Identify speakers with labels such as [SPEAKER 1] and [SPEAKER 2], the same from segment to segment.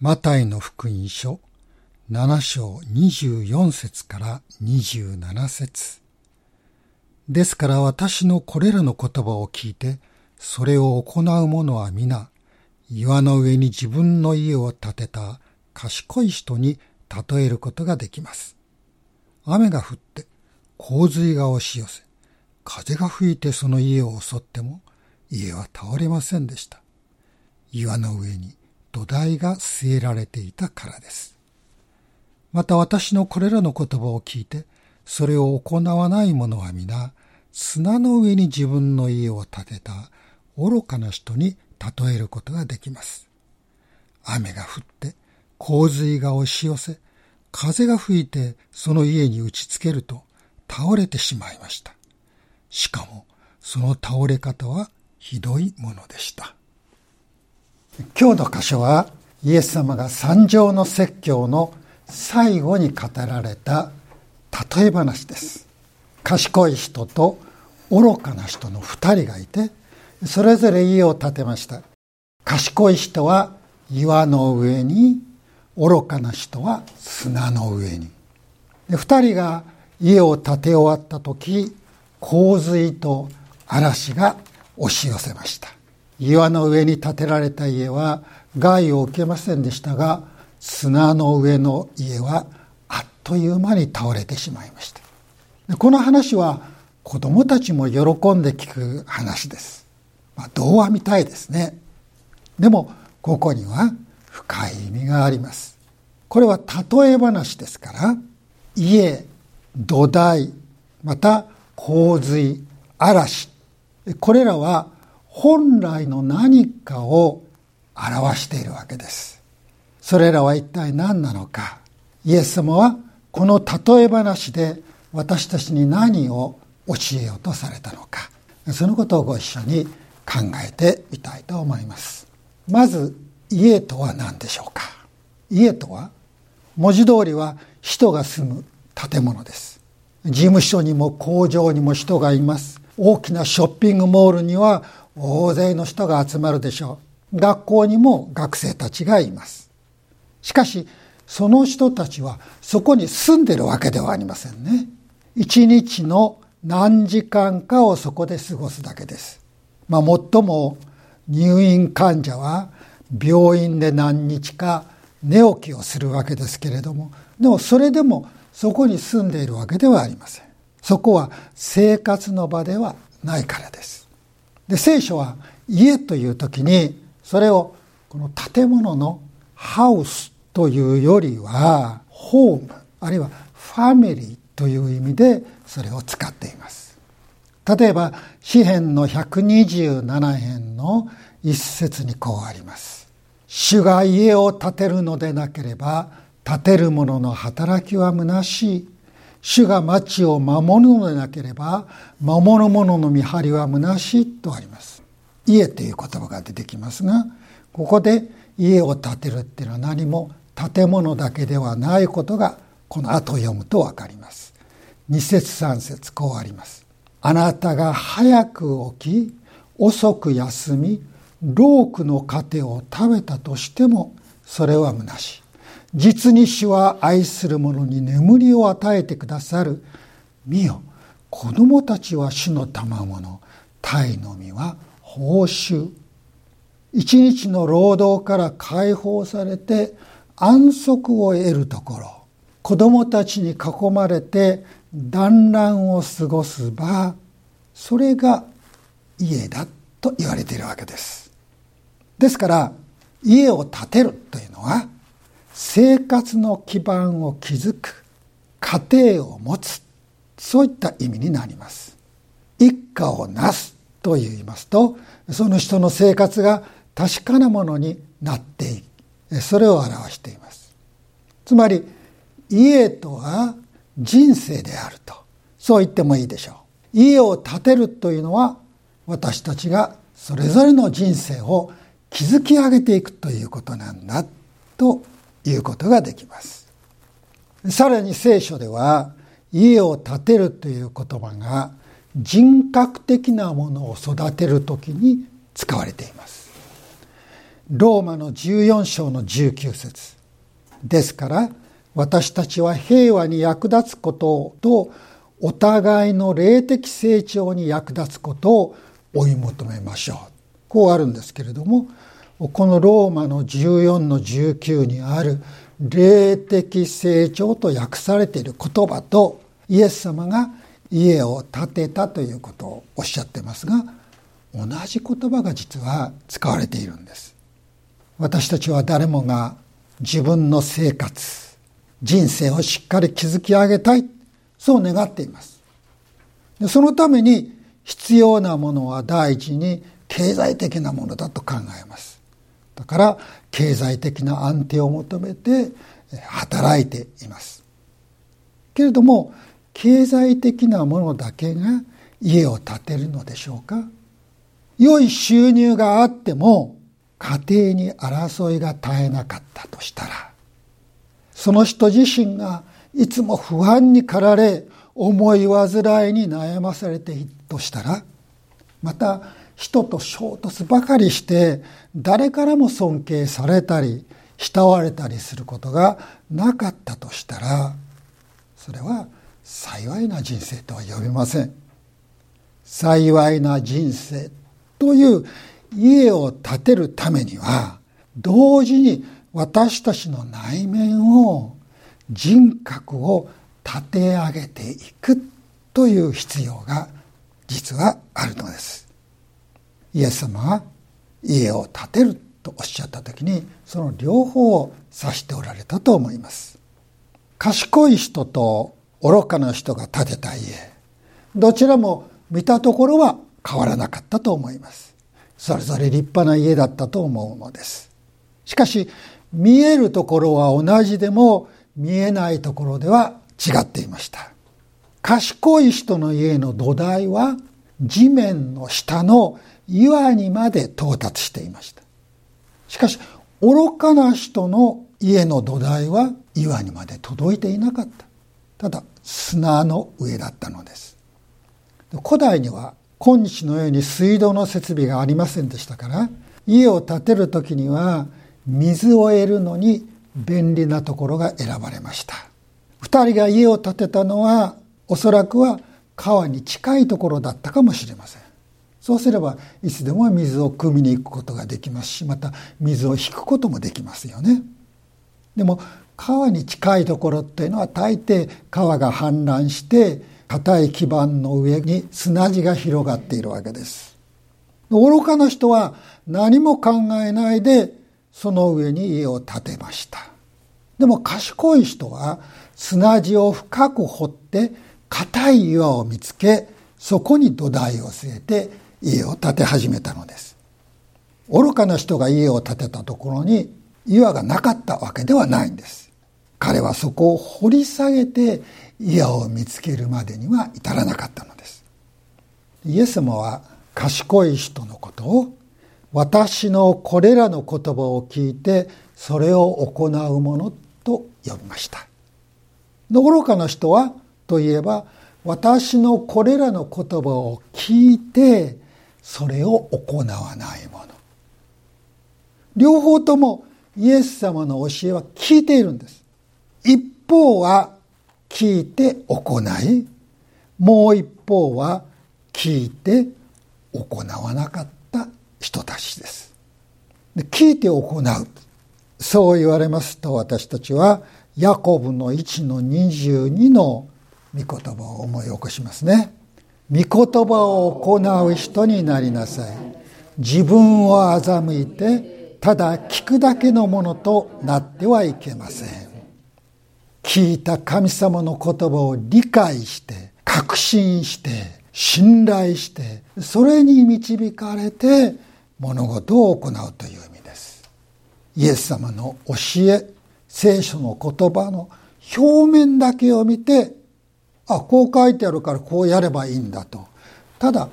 [SPEAKER 1] マタイの福音書7章24節から27節ですから私のこれらの言葉を聞いて、それを行う者は皆、岩の上に自分の家を建てた賢い人に例えることができます。雨が降って洪水が押し寄せ、風が吹いてその家を襲っても家は倒れませんでした。岩の上に土台が据えられていたからです。また私のこれらの言葉を聞いて、それを行わない者は皆、砂の上に自分の家を建てた愚かな人に例えることができます。雨が降って洪水が押し寄せ、風が吹いてその家に打ちつけると倒れてしまいました。しかもその倒れ方はひどいものでした。今日の箇所はイエス様が三条の説教の最後に語られた例え話です。賢い人と愚かな人の二人がいて、それぞれ家を建てました。賢い人は岩の上に、愚かな人は砂の上に。二人が家を建て終わった時、洪水と嵐が押し寄せました。岩の上に建てられた家は害を受けませんでしたが、砂の上の家はあっという間に倒れてしまいました。この話は子供たちも喜んで聞く話です。まあ、童話みたいですね。でも、ここには深い意味があります。これは例え話ですから、家、土台、また洪水、嵐、これらは本来の何かを表しているわけです。それらは一体何なのか。イエス様はこの例え話で私たちに何を教えようとされたのか。そのことをご一緒に考えてみたいと思います。まず、家とは何でしょうか。家とは、文字通りは人が住む建物です。事務所にも工場にも人がいます。大きなショッピングモールには大勢の人が集まるでしょう。学校にも学生たちがいます。しかし、その人たちはそこに住んでるわけではありませんね。一日の何時間かをそこで過ごすだけです。まあ、最も入院患者は病院で何日か寝起きをするわけですけれども、でもそれでもそこに住んでいるわけではありません。そこは生活の場ではないからです。で、聖書は家という時に、それをこの建物のハウスというよりは、ホーム、あるいはファミリーという意味でそれを使っています。例えば、詩編の127編の一節にこうあります。主が家を建てるのでなければ、建てる者の働きは虚しい。主が町を守るのでなければ守る者の見張りは虚しいとあります。家という言葉が出てきますがここで家を建てるっていうのは何も建物だけではないことがこの後読むとわかります。二節三節こうあります。あなたが早く起き遅く休みロークの糧を食べたとしてもそれは虚しい。実に主は愛する者に眠りを与えてくださる。見よ、子供たちは主の賜物、鯛の実は報酬。一日の労働から解放されて安息を得るところ、子供たちに囲まれて団らんを過ごす場、それが家だと言われているわけです。ですから、家を建てるというのは、生活の基盤を築く、家庭を持つ、そういった意味になります。一家をなすと言いますと、その人の生活が確かなものになっていく。それを表しています。つまり、家とは人生であると。そう言ってもいいでしょう。家を建てるというのは、私たちがそれぞれの人生を築き上げていくということなんだということができます。さらに聖書では家を建てるという言葉が人格的なものを育てるときに使われています。ローマの14章の19節ですから私たちは平和に役立つこととお互いの霊的成長に役立つことを追い求めましょう。こうあるんですけれどもこのローマの14の19にある霊的成長と訳されている言葉とイエス様が家を建てたということをおっしゃってますが同じ言葉が実は使われているんです。私たちは誰もが自分の生活人生をしっかり築き上げたい。そう願っています。そのために必要なものは第一に経済的なものだと考えます。だから経済的な安定を求めて働いています。けれども経済的なものだけが家を建てるのでしょうか？良い収入があっても家庭に争いが絶えなかったとしたらその人自身がいつも不安に駆られ思い煩いに悩まされているとしたらまた人と衝突ばかりして誰からも尊敬されたり慕われたりすることがなかったとしたらそれは幸いな人生とは呼べません。幸いな人生という家を建てるためには同時に私たちの内面を人格を立て上げていくという必要が実はあるのです。イエス様は家を建てるとおっしゃった時にその両方を指しておられたと思います。賢い人と愚かな人が建てた家。どちらも見たところは変わらなかったと思います。それぞれ立派な家だったと思うのです。しかし見えるところは同じでも見えないところでは違っていました。賢い人の家の土台は地面の下の岩にまで到達していました。しかし愚かな人の家の土台は岩にまで届いていなかった。ただ砂の上だったのです。古代には今日のように水道の設備がありませんでしたから家を建てる時には水を得るのに便利なところが選ばれました。二人が家を建てたのはおそらくは川に近いところだったかもしれません。そうすればいつでも水を汲みに行くことができますしまた水を引くこともできますよねでも川に近いところっていうのは大抵川が氾濫して硬い基盤の上に砂地が広がっているわけです。愚かな人は何も考えないでその上に家を建てました。でも賢い人は砂地を深く掘って硬い岩を見つけそこに土台を据えて家を建て始めたのです。愚かな人が家を建てたところに岩がなかったわけではないんです。彼はそこを掘り下げて岩を見つけるまでには至らなかったのですイエス様は賢い人のことを私のこれらの言葉を聞いてそれを行うものと呼びました愚かな人はといえば私のこれらの言葉を聞いてそれを行わないもの。両方ともイエス様の教えは聞いているんです。一方は聞いて行いもう一方は聞いて行わなかった人たちです。で聞いて行う。そう言われますと私たちはヤコブの1の22の御言葉を思い起こしますね。御言葉を行う人になりなさい。自分を欺いてただ聞くだけのものとなってはいけません。聞いた神様の言葉を理解して確信して信頼してそれに導かれて物事を行うという意味です。イエス様の教え聖書の言葉の表面だけを見てあこう書いてあるからこうやればいいんだとただ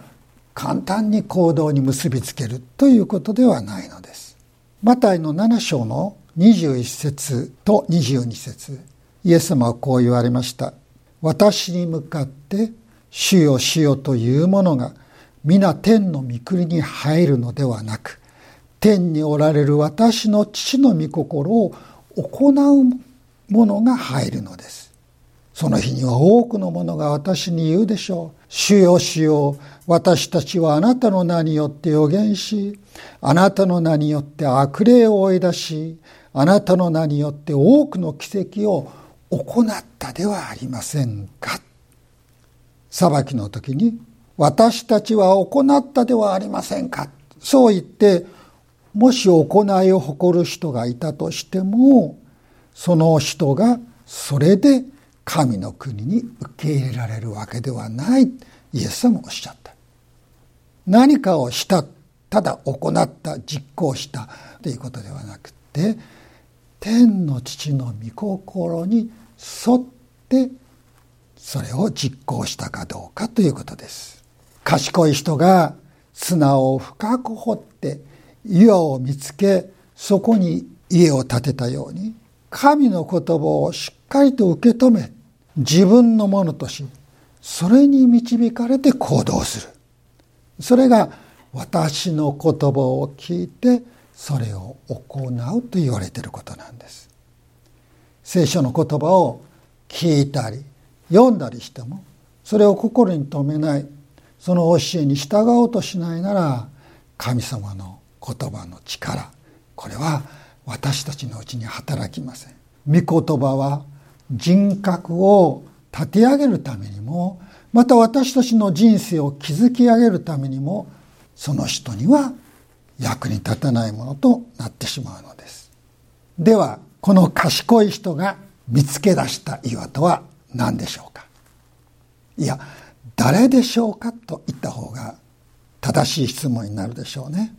[SPEAKER 1] 簡単に行動に結びつけるということではないのですマタイの7章の21節と22節イエス様はこう言われました。私に向かって、主よ主よというものが、皆天の御国に入るのではなく、天におられる私の父の御心を行うものが入るのです。その日には多くの者が私に言うでしょう。主よ主よ、私たちはあなたの名によって予言し、あなたの名によって悪霊を追い出し、あなたの名によって多くの奇跡を行ったではありませんか。裁きの時に、私たちは行ったではありませんか。そう言って、もし行いを誇る人がいたとしても、その人がそれで神の国に受け入れられるわけではない。イエス様おっしゃった。何かをしたただ行った実行したということではなくて天の父の御心に沿ってそれを実行したかどうかということです。賢い人が砂を深く掘って岩を見つけそこに家を建てたように神の言葉をしっかりと受け止めて自分のものとしそれに導かれて行動する。それが私の言葉を聞いてそれを行うと言われていることなんです。聖書の言葉を聞いたり読んだりしてもそれを心に留めないその教えに従おうとしないなら神様の言葉の力これは私たちのうちに働きません。御言葉は人格を立て上げるためにもまた私たちの人生を築き上げるためにもその人には役に立たないものとなってしまうのです。ではこの賢い人が見つけ出した岩とは何でしょうか？いや誰でしょうかと言った方が正しい質問になるでしょうね。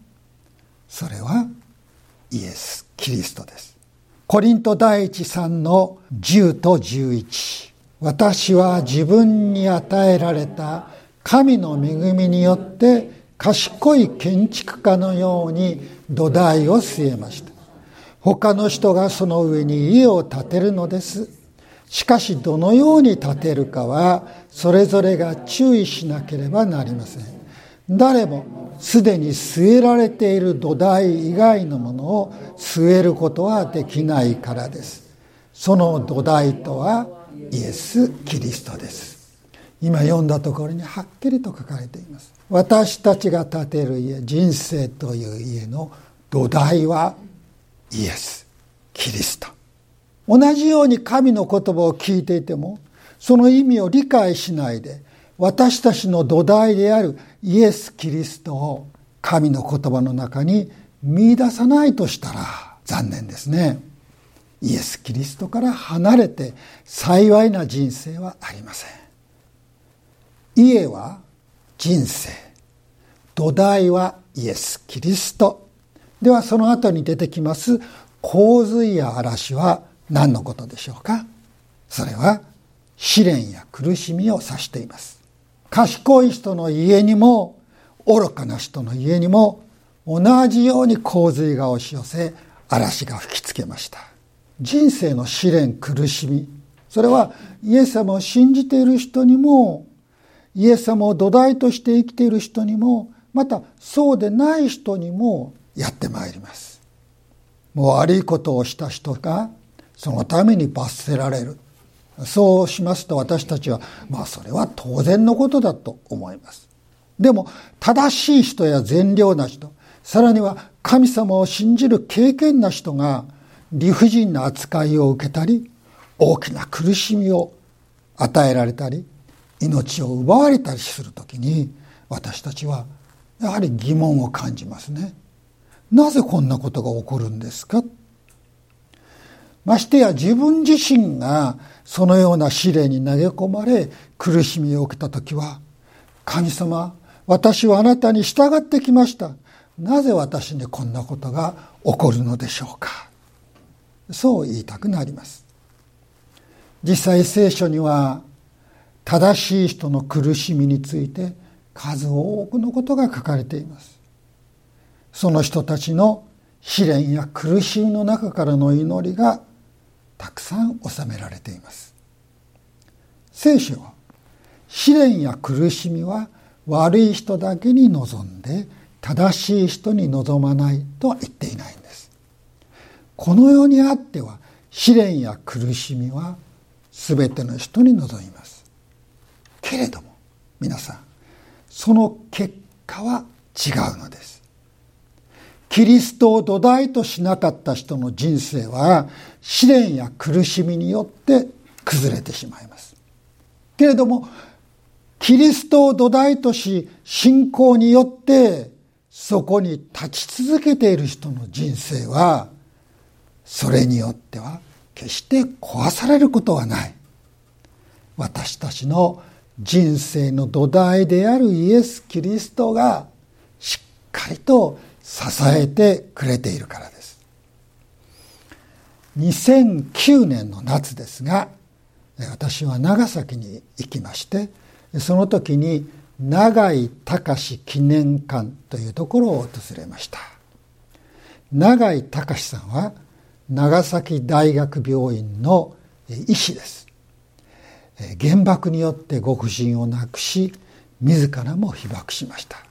[SPEAKER 1] それはイエス・キリストです。コリント第一3の10と11私は自分に与えられた神の恵みによって賢い建築家のように土台を据えました。他の人がその上に家を建てるのです。しかしどのように建てるかはそれぞれが注意しなければなりません。誰もすでに据えられている土台以外のものを据えることはできないからです。その土台とはイエス・キリストです。今読んだところにはっきりと書かれています。私たちが建てる家人生という家の土台はイエス・キリスト。同じように神の言葉を聞いていてもその意味を理解しないで私たちの土台であるイエス・キリストを神の言葉の中に見出さないとしたら残念ですね。イエス・キリストから離れて幸いな人生はありません。家は人生。土台はイエス・キリスト。ではその後に出てきます洪水や嵐は何のことでしょうかそれは試練や苦しみを指しています。賢い人の家にも愚かな人の家にも同じように洪水が押し寄せ嵐が吹きつけました。人生の試練苦しみ。それはイエス様を信じている人にもイエス様を土台として生きている人にもまたそうでない人にもやってまいります。もう悪いことをした人がそのために罰せられる。そうしますと私たちはまあそれは当然のことだと思います。でも正しい人や善良な人さらには神様を信じる経験な人が理不尽な扱いを受けたり大きな苦しみを与えられたり命を奪われたりする時に私たちはやはり疑問を感じますね。なぜこんなことが起こるんですか？ましてや自分自身がそのような試練に投げ込まれ苦しみを受けた時は神様私はあなたに従ってきました。なぜ私にこんなことが起こるのでしょうか。そう言いたくなります。実際聖書には正しい人の苦しみについて数多くのことが書かれています。その人たちの試練や苦しみの中からの祈りがたくさん収められています聖書は試練や苦しみは悪い人だけに望んで正しい人に望まないとは言っていないんです。この世にあっては試練や苦しみは全ての人に望みます。けれども皆さんその結果は違うのです。キリストを土台としなかった人の人生は試練や苦しみによって崩れてしまいます。けれどもキリストを土台とし信仰によってそこに立ち続けている人の人生はそれによっては決して壊されることはない私たちの人生の土台であるイエス・キリストがしっかりと支えてくれているからです。2009年の夏ですが私は長崎に行きましてその時に永井隆記念館というところを訪れました。永井隆さんは長崎大学病院の医師です。原爆によってご婦人を亡くし自らも被爆しました。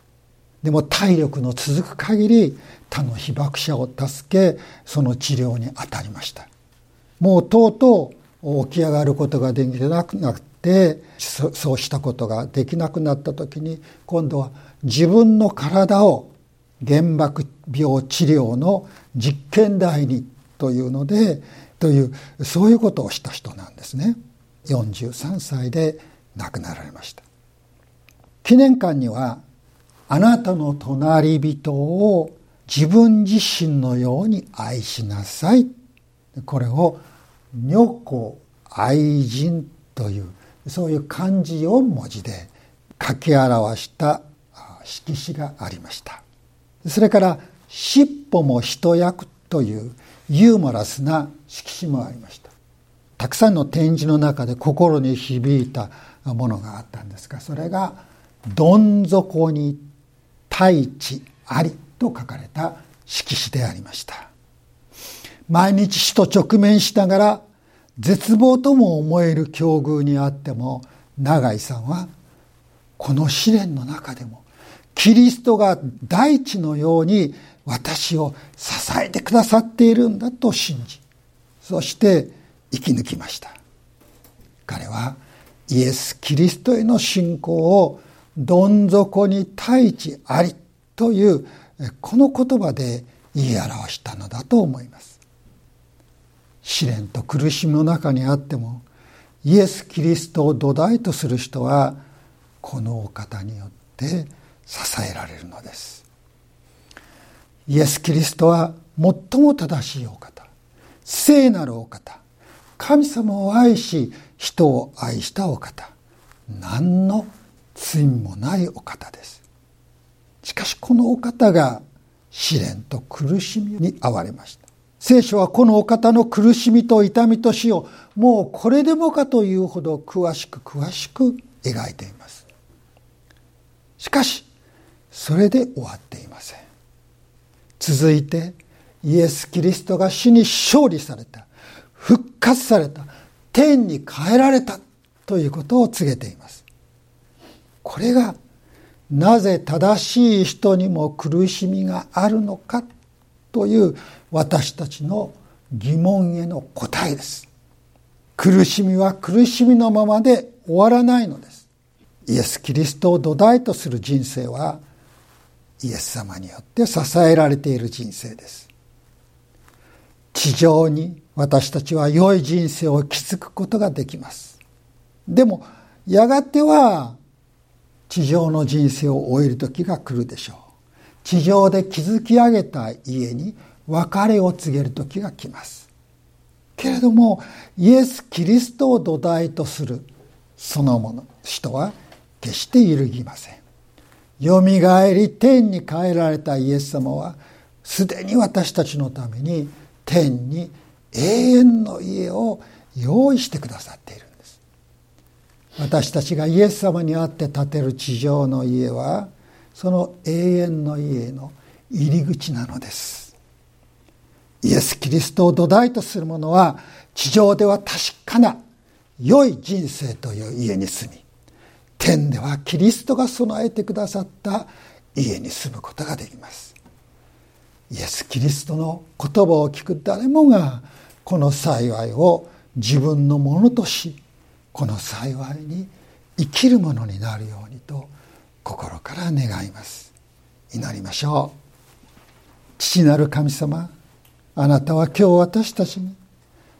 [SPEAKER 1] でも体力の続く限り他の被爆者を助けその治療に当たりました。もうとうとう起き上がることができなくなってそうしたことができなくなった時に今度は自分の体を原爆病治療の実験台にというのでというそういうことをした人なんですね。43歳で亡くなられました。記念館にはあなたの隣人を自分自身のように愛しなさい。これを女子愛人というそういう漢字4文字で書き表した色紙がありました。それから「尻尾も一役」というユーモラスな色紙もありました。たくさんの展示の中で心に響いたものがあったんですがそれが「どん底に太一あり」と書かれた色紙でありました。毎日死と直面しながら絶望とも思える境遇にあっても永井さんはこの試練の中でもキリストが大地のように私を支えてくださっているんだと信じそして生き抜きました。彼はイエス・キリストへの信仰をどん底に大地ありというこの言葉で言い表したのだと思います。試練と苦しみの中にあってもイエス・キリストを土台とする人はこのお方によって支えられるのです。イエス・キリストは最も正しいお方聖なるお方神様を愛し人を愛したお方何の罪もないお方です。しかしこのお方が試練と苦しみに遭われました。聖書はこのお方の苦しみと痛みと死をもうこれでもかというほど詳しく詳しく描いています。しかしそれで終わっていません。続いてイエス・キリストが死に勝利された。復活された。天に変えられたということを告げています。これがなぜ正しい人にも苦しみがあるのかという私たちの疑問への答えです。苦しみは苦しみのままで終わらないのです。イエス・キリストを土台とする人生はイエス様によって支えられている人生です。地上に私たちは良い人生を築くことができます。でもやがては地上の人生を終える時が来るでしょう。地上で築き上げた家に別れを告げる時が来ます。けれどもイエス・キリストを土台とするそのもの人は決して揺るぎません。よみがえり天に帰られたイエス様はすでに私たちのために天に永遠の家を用意してくださっている。私たちがイエス様に会って建てる地上の家はその永遠の家の入り口なのです。イエス・キリストを土台とする者は地上では確かな良い人生という家に住み天ではキリストが備えてくださった家に住むことができます。イエス・キリストの言葉を聞く誰もがこの幸いを自分のものとしこの幸いに生きるものになるようにと心から願います。祈りましょう。父なる神様あなたは今日私たちに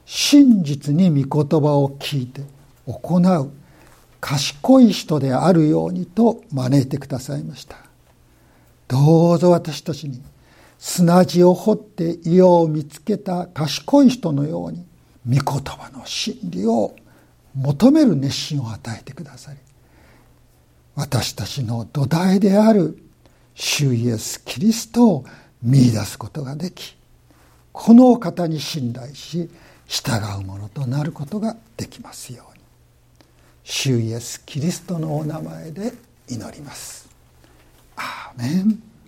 [SPEAKER 1] 真実に御言葉を聞いて行う賢い人であるようにと招いてくださいました。どうぞ私たちに砂地を掘って家を見つけた賢い人のように御言葉の真理を求める熱心を与えてくださり私たちの土台である主イエス・キリストを見出すことができこのお方に信頼し従うものとなることができますように主イエス・キリストのお名前で祈ります。アーメン